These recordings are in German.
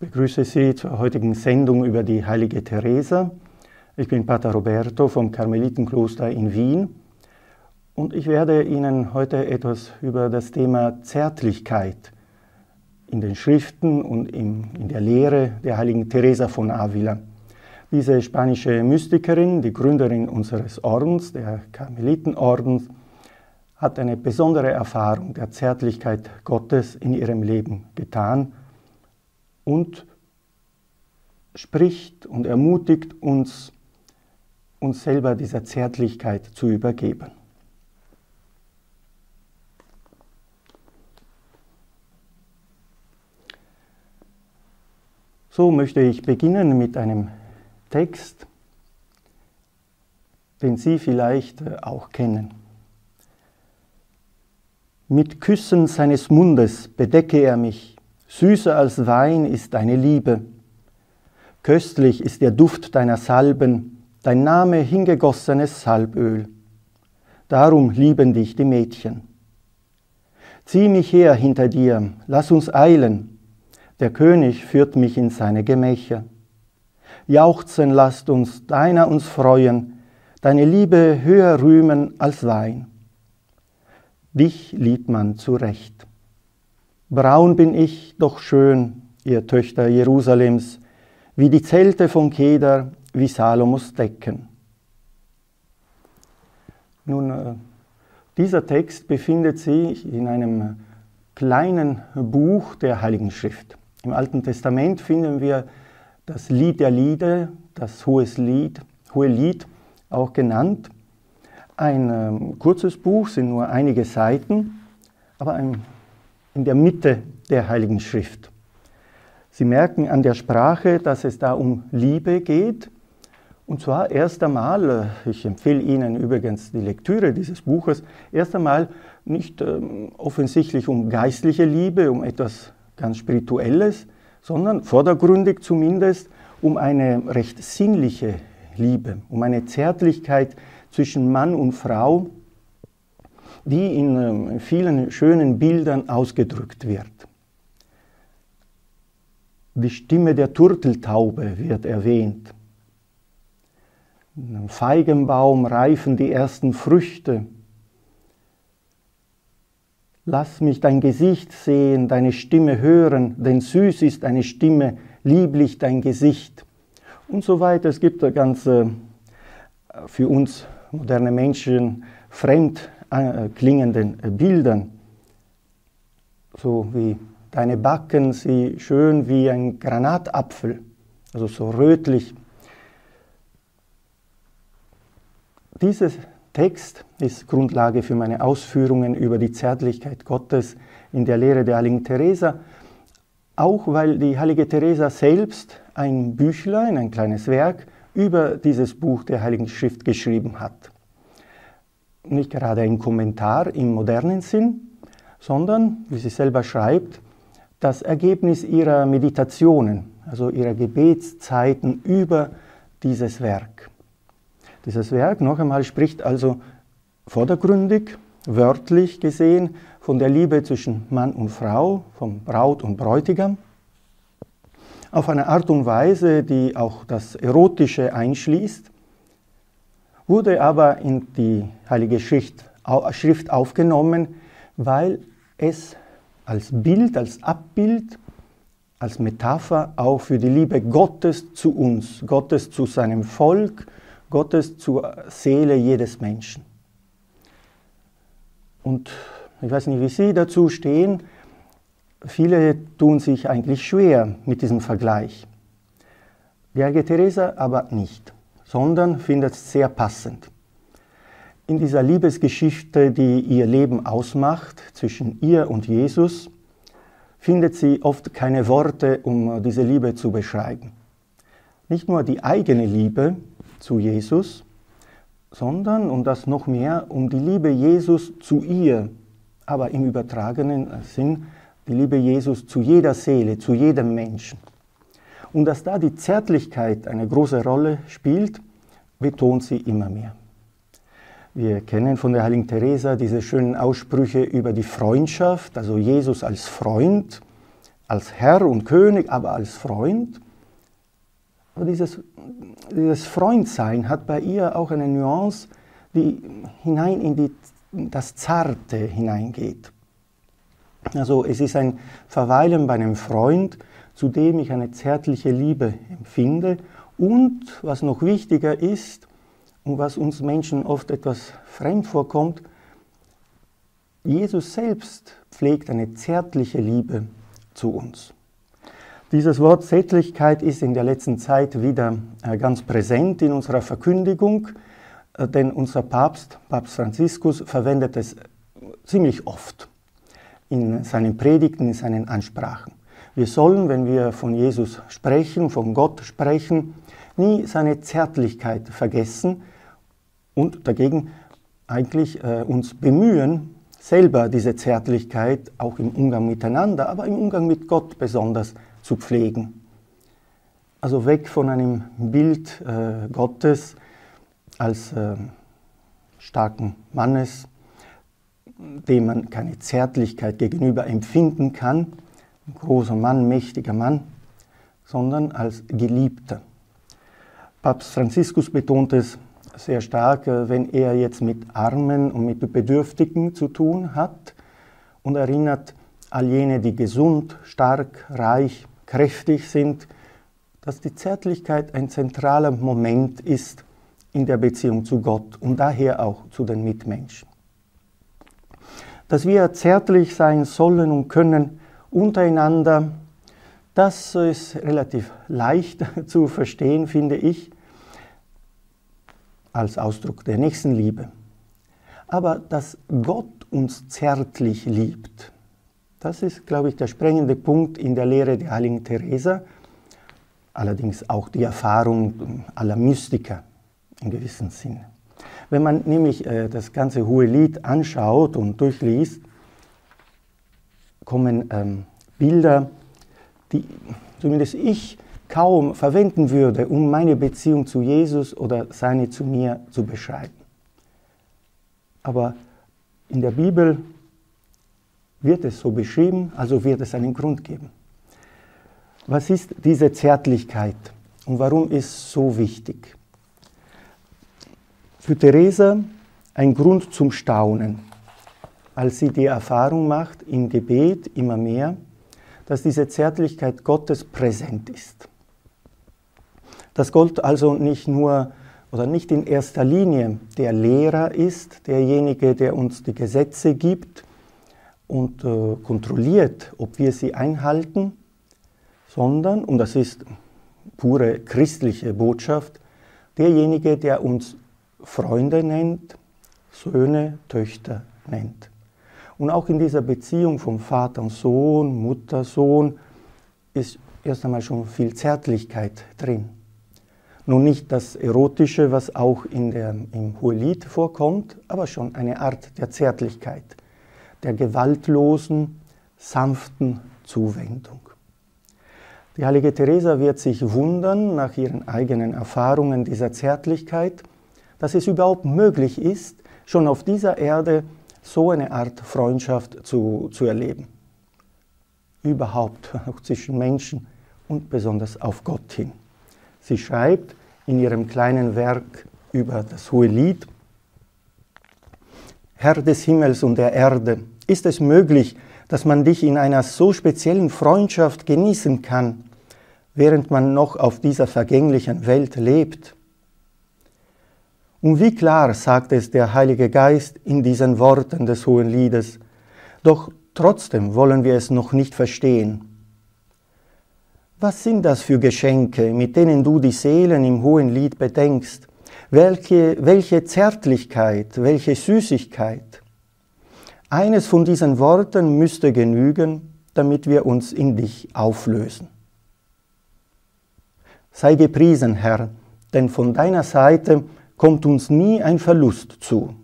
begrüße Sie zur heutigen Sendung über die heilige Teresa. Ich bin Pater Roberto vom Karmelitenkloster in Wien und ich werde Ihnen heute etwas über das Thema Zärtlichkeit in den Schriften und in der Lehre der heiligen Teresa von Avila. Diese spanische Mystikerin, die Gründerin unseres Ordens, der Karmelitenordens, hat eine besondere Erfahrung der Zärtlichkeit Gottes in ihrem Leben getan und spricht und ermutigt uns, uns selber dieser Zärtlichkeit zu übergeben. So möchte ich beginnen mit einem Text, den Sie vielleicht äh, auch kennen. Mit Küssen seines Mundes bedecke er mich, Süßer als Wein ist deine Liebe. Köstlich ist der Duft deiner Salben, dein Name hingegossenes Salböl. Darum lieben dich die Mädchen. Zieh mich her hinter dir, lass uns eilen. Der König führt mich in seine Gemächer. Jauchzen lasst uns, deiner uns freuen, deine Liebe höher rühmen als Wein. Dich liebt man zu Recht. Braun bin ich, doch schön, ihr Töchter Jerusalems, wie die Zelte von Keder, wie Salomos Decken. Nun, äh, dieser Text befindet sich in einem kleinen Buch der Heiligen Schrift. Im Alten Testament finden wir das Lied der Lieder, das Hohes Lied, Hohe Lied auch genannt. Ein ähm, kurzes Buch, sind nur einige Seiten, aber ein in der Mitte der Heiligen Schrift. Sie merken an der Sprache, dass es da um Liebe geht. Und zwar erst einmal, ich empfehle Ihnen übrigens die Lektüre dieses Buches, erst einmal nicht ähm, offensichtlich um geistliche Liebe, um etwas ganz Spirituelles, sondern vordergründig zumindest um eine recht sinnliche Liebe, um eine Zärtlichkeit zwischen Mann und Frau, die in ähm, vielen schönen Bildern ausgedrückt wird. Die Stimme der Turteltaube wird erwähnt. Einem Feigenbaum reifen die ersten Früchte. Lass mich dein Gesicht sehen, deine Stimme hören, denn süß ist deine Stimme, lieblich dein Gesicht. Und so weiter. Es gibt da ganz äh, für uns moderne Menschen fremd klingenden äh, Bildern, so wie deine Backen, sie schön wie ein Granatapfel, also so rötlich. Dieser Text ist Grundlage für meine Ausführungen über die Zärtlichkeit Gottes in der Lehre der heiligen Teresa, auch weil die heilige Teresa selbst ein Büchlein, ein kleines Werk über dieses Buch der heiligen Schrift geschrieben hat nicht gerade ein Kommentar im modernen Sinn, sondern, wie sie selber schreibt, das Ergebnis ihrer Meditationen, also ihrer Gebetszeiten über dieses Werk. Dieses Werk, noch einmal, spricht also vordergründig, wörtlich gesehen, von der Liebe zwischen Mann und Frau, vom Braut und Bräutigam, auf eine Art und Weise, die auch das Erotische einschließt, wurde aber in die Heilige Schrift, Schrift aufgenommen, weil es als Bild, als Abbild, als Metapher auch für die Liebe Gottes zu uns, Gottes zu seinem Volk, Gottes zur Seele jedes Menschen. Und ich weiß nicht, wie Sie dazu stehen. Viele tun sich eigentlich schwer mit diesem Vergleich. Die Heilige Teresa aber nicht sondern findet es sehr passend. In dieser Liebesgeschichte, die ihr Leben ausmacht, zwischen ihr und Jesus, findet sie oft keine Worte, um diese Liebe zu beschreiben. Nicht nur die eigene Liebe zu Jesus, sondern, um das noch mehr, um die Liebe Jesus zu ihr, aber im übertragenen Sinn, die Liebe Jesus zu jeder Seele, zu jedem Menschen. Und dass da die Zärtlichkeit eine große Rolle spielt, betont sie immer mehr. Wir kennen von der heiligen Teresa diese schönen Aussprüche über die Freundschaft, also Jesus als Freund, als Herr und König, aber als Freund. Aber dieses, dieses Freundsein hat bei ihr auch eine Nuance, die hinein in die, das Zarte hineingeht. Also es ist ein Verweilen bei einem Freund, zu dem ich eine zärtliche Liebe empfinde und, was noch wichtiger ist und was uns Menschen oft etwas fremd vorkommt, Jesus selbst pflegt eine zärtliche Liebe zu uns. Dieses Wort Zärtlichkeit ist in der letzten Zeit wieder äh, ganz präsent in unserer Verkündigung, äh, denn unser Papst, Papst Franziskus, verwendet es ziemlich oft in seinen Predigten, in seinen Ansprachen. Wir sollen, wenn wir von Jesus sprechen, von Gott sprechen, nie seine Zärtlichkeit vergessen und dagegen eigentlich äh, uns bemühen, selber diese Zärtlichkeit auch im Umgang miteinander, aber im Umgang mit Gott besonders zu pflegen. Also weg von einem Bild äh, Gottes als äh, starken Mannes, dem man keine Zärtlichkeit gegenüber empfinden kann, großer Mann, mächtiger Mann, sondern als Geliebter. Papst Franziskus betont es sehr stark, äh, wenn er jetzt mit Armen und mit Bedürftigen zu tun hat und erinnert all jene, die gesund, stark, reich, kräftig sind, dass die Zärtlichkeit ein zentraler Moment ist in der Beziehung zu Gott und daher auch zu den Mitmenschen dass wir zärtlich sein sollen und können untereinander, das ist relativ leicht zu verstehen, finde ich, als Ausdruck der Nächstenliebe. Aber dass Gott uns zärtlich liebt, das ist, glaube ich, der sprengende Punkt in der Lehre der heiligen Teresa, allerdings auch die Erfahrung aller Mystiker in gewissem Sinne. Wenn man nämlich äh, das ganze Hohe Lied anschaut und durchliest, kommen ähm, Bilder, die zumindest ich kaum verwenden würde, um meine Beziehung zu Jesus oder seine zu mir zu beschreiben. Aber in der Bibel wird es so beschrieben, also wird es einen Grund geben. Was ist diese Zärtlichkeit und warum ist so wichtig? Für Theresa ein Grund zum Staunen, als sie die Erfahrung macht im Gebet immer mehr, dass diese Zärtlichkeit Gottes präsent ist. Dass Gott also nicht nur oder nicht in erster Linie der Lehrer ist, derjenige, der uns die Gesetze gibt und äh, kontrolliert, ob wir sie einhalten, sondern, und das ist pure christliche Botschaft, derjenige, der uns Freunde nennt, Söhne, Töchter nennt. Und auch in dieser Beziehung vom Vater und Sohn, Mutter, Sohn ist erst einmal schon viel Zärtlichkeit drin. Nun nicht das Erotische, was auch in der, im Hohelied vorkommt, aber schon eine Art der Zärtlichkeit, der gewaltlosen, sanften Zuwendung. Die heilige Teresa wird sich wundern nach ihren eigenen Erfahrungen dieser Zärtlichkeit dass es überhaupt möglich ist, schon auf dieser Erde so eine Art Freundschaft zu, zu erleben. Überhaupt auch zwischen Menschen und besonders auf Gott hin. Sie schreibt in ihrem kleinen Werk über das hohe Lied, Herr des Himmels und der Erde, ist es möglich, dass man dich in einer so speziellen Freundschaft genießen kann, während man noch auf dieser vergänglichen Welt lebt? Und wie klar sagt es der Heilige Geist in diesen Worten des Hohen Liedes, doch trotzdem wollen wir es noch nicht verstehen. Was sind das für Geschenke, mit denen du die Seelen im Hohen Lied bedenkst? Welche, welche Zärtlichkeit, welche Süßigkeit? Eines von diesen Worten müsste genügen, damit wir uns in dich auflösen. Sei gepriesen, Herr, denn von deiner Seite kommt uns nie ein Verlust zu.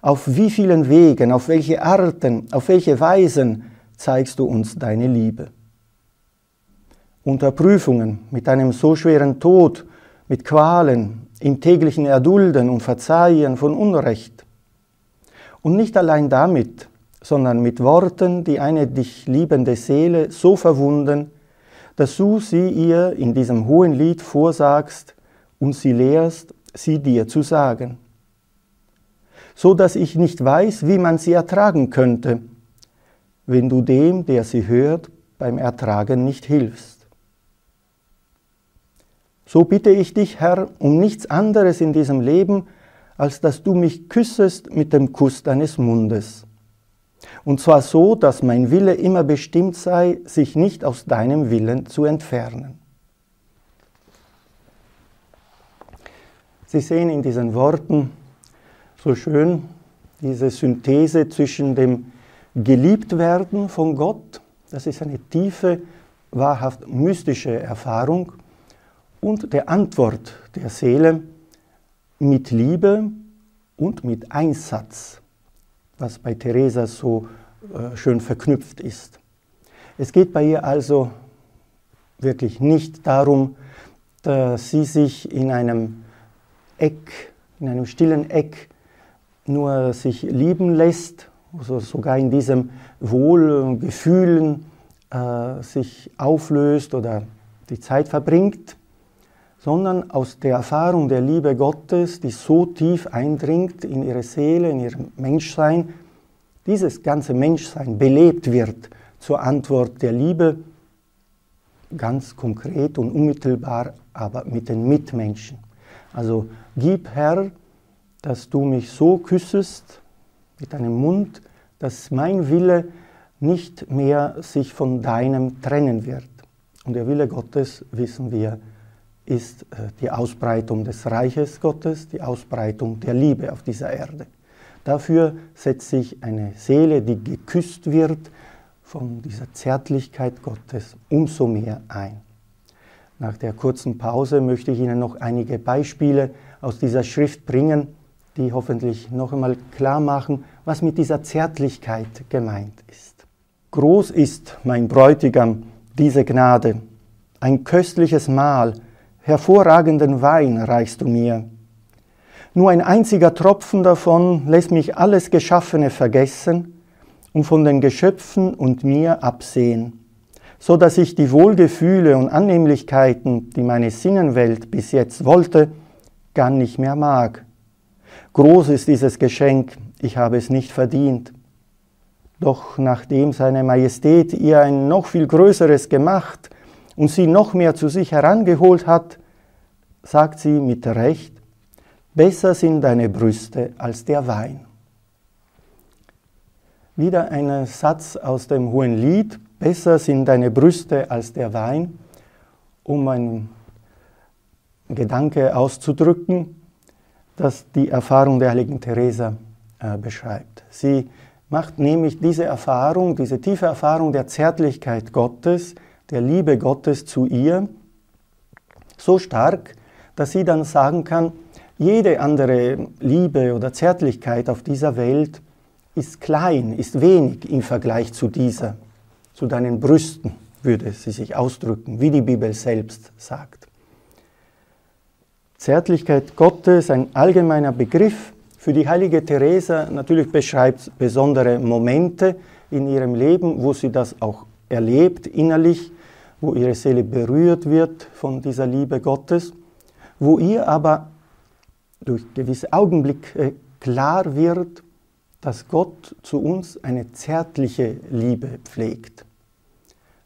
Auf wie vielen Wegen, auf welche Arten, auf welche Weisen zeigst du uns deine Liebe? Unter Prüfungen, mit einem so schweren Tod, mit Qualen, im täglichen Erdulden und Verzeihen von Unrecht. Und nicht allein damit, sondern mit Worten, die eine dich liebende Seele so verwunden, dass du sie ihr in diesem hohen Lied vorsagst und sie lehrst, sie dir zu sagen, so dass ich nicht weiß, wie man sie ertragen könnte, wenn du dem, der sie hört, beim Ertragen nicht hilfst. So bitte ich dich, Herr, um nichts anderes in diesem Leben, als dass du mich küssest mit dem Kuss deines Mundes. Und zwar so, dass mein Wille immer bestimmt sei, sich nicht aus deinem Willen zu entfernen. Sie sehen in diesen Worten so schön diese Synthese zwischen dem Geliebtwerden von Gott, das ist eine tiefe, wahrhaft mystische Erfahrung, und der Antwort der Seele mit Liebe und mit Einsatz was bei Theresa so äh, schön verknüpft ist. Es geht bei ihr also wirklich nicht darum, dass sie sich in einem Eck, in einem stillen Eck nur sich lieben lässt, also sogar in diesem Wohlgefühlen äh, sich auflöst oder die Zeit verbringt, sondern aus der Erfahrung der Liebe Gottes, die so tief eindringt in ihre Seele, in ihr Menschsein, dieses ganze Menschsein belebt wird zur Antwort der Liebe, ganz konkret und unmittelbar, aber mit den Mitmenschen. Also gib Herr, dass du mich so küssest mit deinem Mund, dass mein Wille nicht mehr sich von deinem trennen wird. Und der Wille Gottes, wissen wir, ist äh, die Ausbreitung des Reiches Gottes, die Ausbreitung der Liebe auf dieser Erde. Dafür setzt sich eine Seele, die geküsst wird von dieser Zärtlichkeit Gottes, umso mehr ein. Nach der kurzen Pause möchte ich Ihnen noch einige Beispiele aus dieser Schrift bringen, die hoffentlich noch einmal klar machen, was mit dieser Zärtlichkeit gemeint ist. Groß ist, mein Bräutigam, diese Gnade, ein köstliches Mahl, hervorragenden Wein reichst du mir. Nur ein einziger Tropfen davon lässt mich alles Geschaffene vergessen und von den Geschöpfen und mir absehen, so dass ich die Wohlgefühle und Annehmlichkeiten, die meine Sinnenwelt bis jetzt wollte, gar nicht mehr mag. Groß ist dieses Geschenk, ich habe es nicht verdient. Doch nachdem seine Majestät ihr ein noch viel größeres gemacht und sie noch mehr zu sich herangeholt hat, sagt sie mit Recht, besser sind deine Brüste als der Wein. Wieder ein Satz aus dem Hohen Lied, besser sind deine Brüste als der Wein, um einen Gedanke auszudrücken, das die Erfahrung der heiligen Teresa äh, beschreibt. Sie macht nämlich diese Erfahrung, diese tiefe Erfahrung der Zärtlichkeit Gottes, der Liebe Gottes zu ihr so stark, dass sie dann sagen kann, jede andere Liebe oder Zärtlichkeit auf dieser Welt ist klein, ist wenig im Vergleich zu dieser, zu deinen Brüsten, würde sie sich ausdrücken, wie die Bibel selbst sagt. Zärtlichkeit Gottes, ein allgemeiner Begriff. Für die heilige Teresa natürlich beschreibt besondere Momente in ihrem Leben, wo sie das auch erlebt innerlich, wo ihre Seele berührt wird von dieser Liebe Gottes, wo ihr aber durch gewisse Augenblicke klar wird, dass Gott zu uns eine zärtliche Liebe pflegt.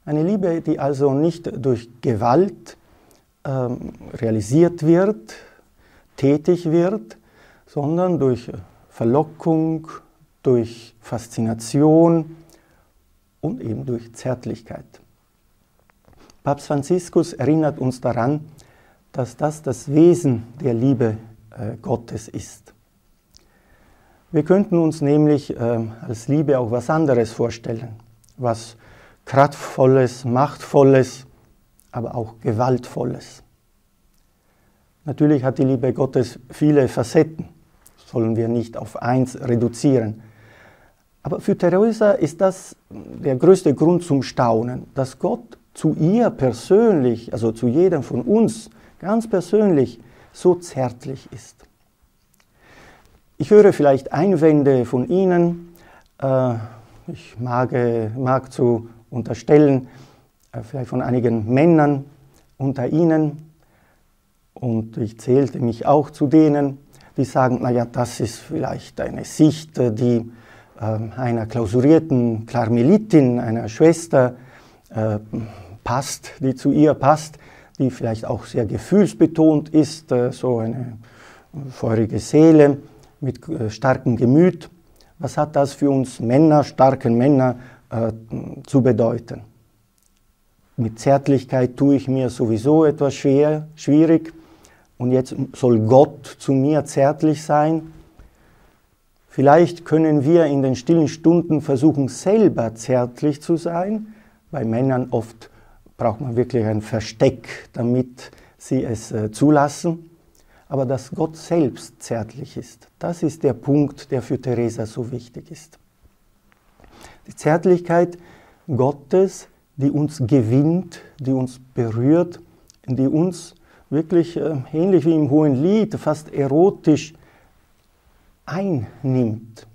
Eine Liebe, die also nicht durch Gewalt ähm, realisiert wird, tätig wird, sondern durch Verlockung, durch Faszination und eben durch Zärtlichkeit. Papst Franziskus erinnert uns daran, dass das das Wesen der Liebe äh, Gottes ist. Wir könnten uns nämlich äh, als Liebe auch was anderes vorstellen, was kraftvolles, machtvolles, aber auch gewaltvolles. Natürlich hat die Liebe Gottes viele Facetten, sollen wir nicht auf eins reduzieren. Aber für Teresa ist das der größte Grund zum Staunen, dass Gott zu ihr persönlich, also zu jedem von uns ganz persönlich, so zärtlich ist. Ich höre vielleicht Einwände von Ihnen, äh, ich mag, mag zu unterstellen, äh, vielleicht von einigen Männern unter ihnen, und ich zählte mich auch zu denen, die sagen, naja, das ist vielleicht eine Sicht, die äh, einer klausurierten Karmelitin, einer Schwester äh, passt, die zu ihr passt, die vielleicht auch sehr gefühlsbetont ist, äh, so eine feurige Seele mit äh, starkem Gemüt. Was hat das für uns Männer, starke Männer, äh, zu bedeuten? Mit Zärtlichkeit tue ich mir sowieso etwas schwer, schwierig und jetzt soll Gott zu mir zärtlich sein. Vielleicht können wir in den stillen Stunden versuchen, selber zärtlich zu sein. Bei Männern oft braucht man wirklich ein Versteck, damit sie es äh, zulassen. Aber dass Gott selbst zärtlich ist, das ist der Punkt, der für Teresa so wichtig ist. Die Zärtlichkeit Gottes, die uns gewinnt, die uns berührt, die uns wirklich äh, ähnlich wie im Hohen Lied, fast erotisch einnimmt.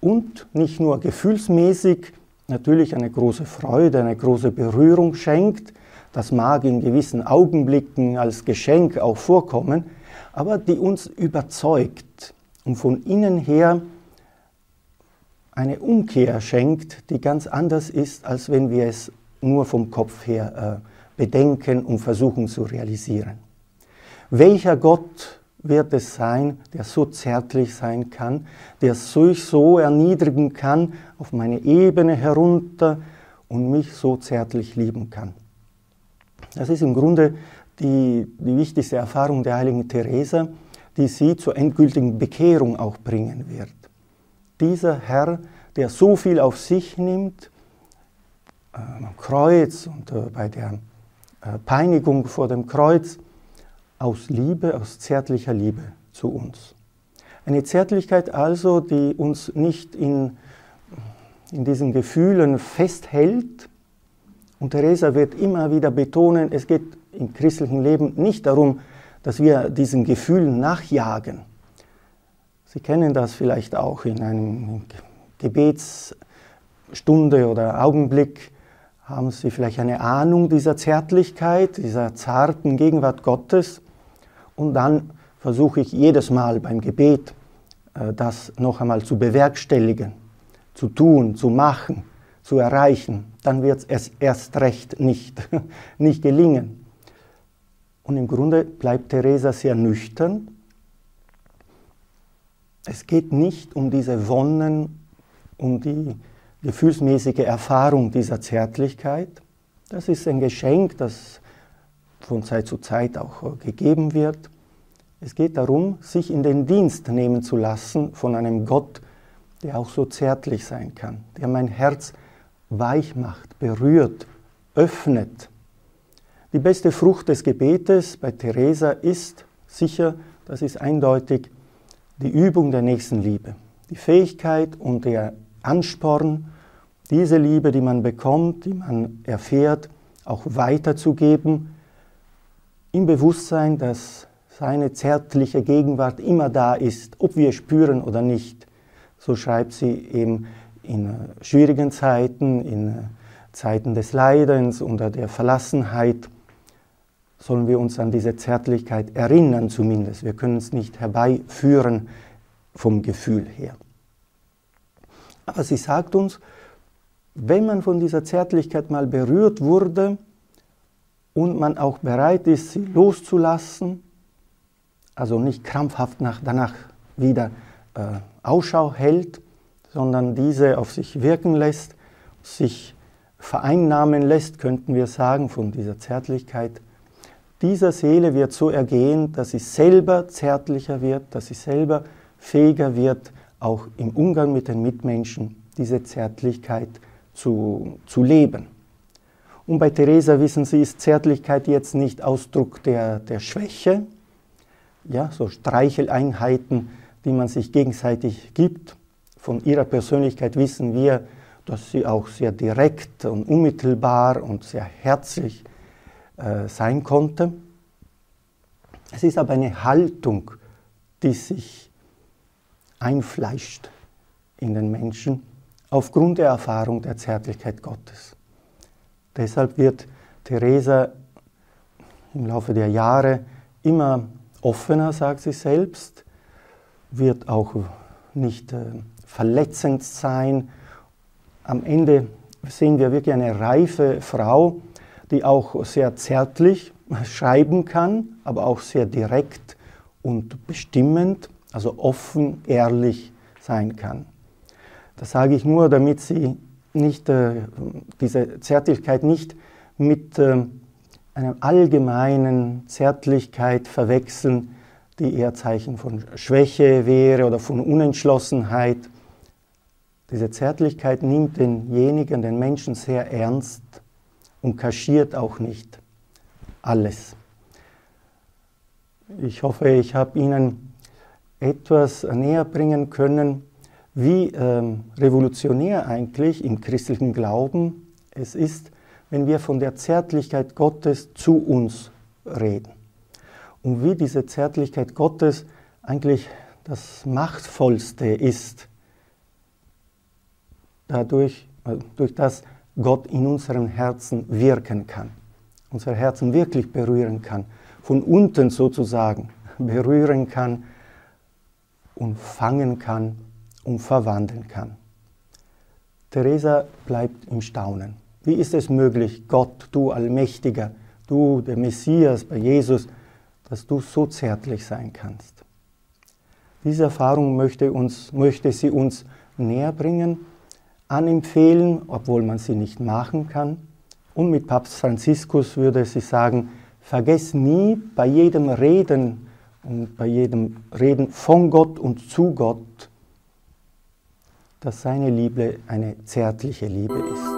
Und nicht nur gefühlsmäßig natürlich eine große Freude, eine große Berührung schenkt, das mag in gewissen Augenblicken als Geschenk auch vorkommen, aber die uns überzeugt und von innen her eine Umkehr schenkt, die ganz anders ist, als wenn wir es nur vom Kopf her äh, bedenken und versuchen zu realisieren. Welcher Gott wird es sein, der so zärtlich sein kann, der sich so erniedrigen kann auf meine Ebene herunter und mich so zärtlich lieben kann. Das ist im Grunde die, die wichtigste Erfahrung der heiligen Teresa, die sie zur endgültigen Bekehrung auch bringen wird. Dieser Herr, der so viel auf sich nimmt, äh, am Kreuz und äh, bei der äh, Peinigung vor dem Kreuz aus Liebe, aus zärtlicher Liebe zu uns. Eine Zärtlichkeit also, die uns nicht in, in diesen Gefühlen festhält. Und Teresa wird immer wieder betonen, es geht im christlichen Leben nicht darum, dass wir diesen Gefühlen nachjagen. Sie kennen das vielleicht auch in einem Gebetsstunde oder Augenblick, haben Sie vielleicht eine Ahnung dieser Zärtlichkeit, dieser zarten Gegenwart Gottes. Und dann versuche ich jedes Mal beim Gebet, äh, das noch einmal zu bewerkstelligen, zu tun, zu machen, zu erreichen. Dann wird es erst recht nicht, nicht gelingen. Und im Grunde bleibt Teresa sehr nüchtern. Es geht nicht um diese Wonnen, um die gefühlsmäßige Erfahrung dieser Zärtlichkeit. Das ist ein Geschenk, das von Zeit zu Zeit auch gegeben wird. Es geht darum, sich in den Dienst nehmen zu lassen von einem Gott, der auch so zärtlich sein kann, der mein Herz weich macht, berührt, öffnet. Die beste Frucht des Gebetes bei Teresa ist sicher, das ist eindeutig, die Übung der Nächstenliebe, die Fähigkeit und der Ansporn, diese Liebe, die man bekommt, die man erfährt, auch weiterzugeben, im Bewusstsein, dass seine zärtliche Gegenwart immer da ist, ob wir spüren oder nicht. So schreibt sie eben in schwierigen Zeiten, in Zeiten des Leidens oder der Verlassenheit, sollen wir uns an diese Zärtlichkeit erinnern zumindest. Wir können es nicht herbeiführen vom Gefühl her. Aber sie sagt uns, wenn man von dieser Zärtlichkeit mal berührt wurde und man auch bereit ist, sie loszulassen, also nicht krampfhaft nach, danach wieder äh, Ausschau hält, sondern diese auf sich wirken lässt, sich vereinnahmen lässt, könnten wir sagen, von dieser Zärtlichkeit. Dieser Seele wird so ergehen, dass sie selber zärtlicher wird, dass sie selber fähiger wird, auch im Umgang mit den Mitmenschen diese Zärtlichkeit zu, zu leben. Und bei Theresa wissen Sie, ist Zärtlichkeit jetzt nicht Ausdruck der, der Schwäche, ja, so Streicheleinheiten, die man sich gegenseitig gibt. Von ihrer Persönlichkeit wissen wir, dass sie auch sehr direkt und unmittelbar und sehr herzlich äh, sein konnte. Es ist aber eine Haltung, die sich einfleischt in den Menschen, aufgrund der Erfahrung der Zärtlichkeit Gottes. Deshalb wird Theresa im Laufe der Jahre immer offener, sagt sie selbst, wird auch nicht äh, verletzend sein. Am Ende sehen wir wirklich eine reife Frau, die auch sehr zärtlich schreiben kann, aber auch sehr direkt und bestimmend, also offen, ehrlich sein kann. Das sage ich nur, damit Sie nicht, äh, diese Zärtlichkeit nicht mit äh, einer allgemeinen Zärtlichkeit verwechseln, die eher Zeichen von Schwäche wäre oder von Unentschlossenheit. Diese Zärtlichkeit nimmt denjenigen, den Menschen sehr ernst und kaschiert auch nicht alles. Ich hoffe, ich habe Ihnen etwas näher bringen können, wie ähm, revolutionär eigentlich im christlichen Glauben es ist, wenn wir von der Zärtlichkeit Gottes zu uns reden. Und wie diese Zärtlichkeit Gottes eigentlich das Machtvollste ist, dadurch, äh, durch das Gott in unserem Herzen wirken kann, unser Herzen wirklich berühren kann, von unten sozusagen berühren kann und fangen kann und verwandeln kann. Theresa bleibt im Staunen. Wie ist es möglich, Gott, du Allmächtiger, du der Messias bei Jesus, dass du so zärtlich sein kannst? Diese Erfahrung möchte, uns, möchte sie uns näher bringen, anempfehlen, obwohl man sie nicht machen kann. Und mit Papst Franziskus würde sie sagen, vergiss nie bei jedem Reden und bei jedem Reden von Gott und zu Gott, dass seine Liebe eine zärtliche Liebe ist.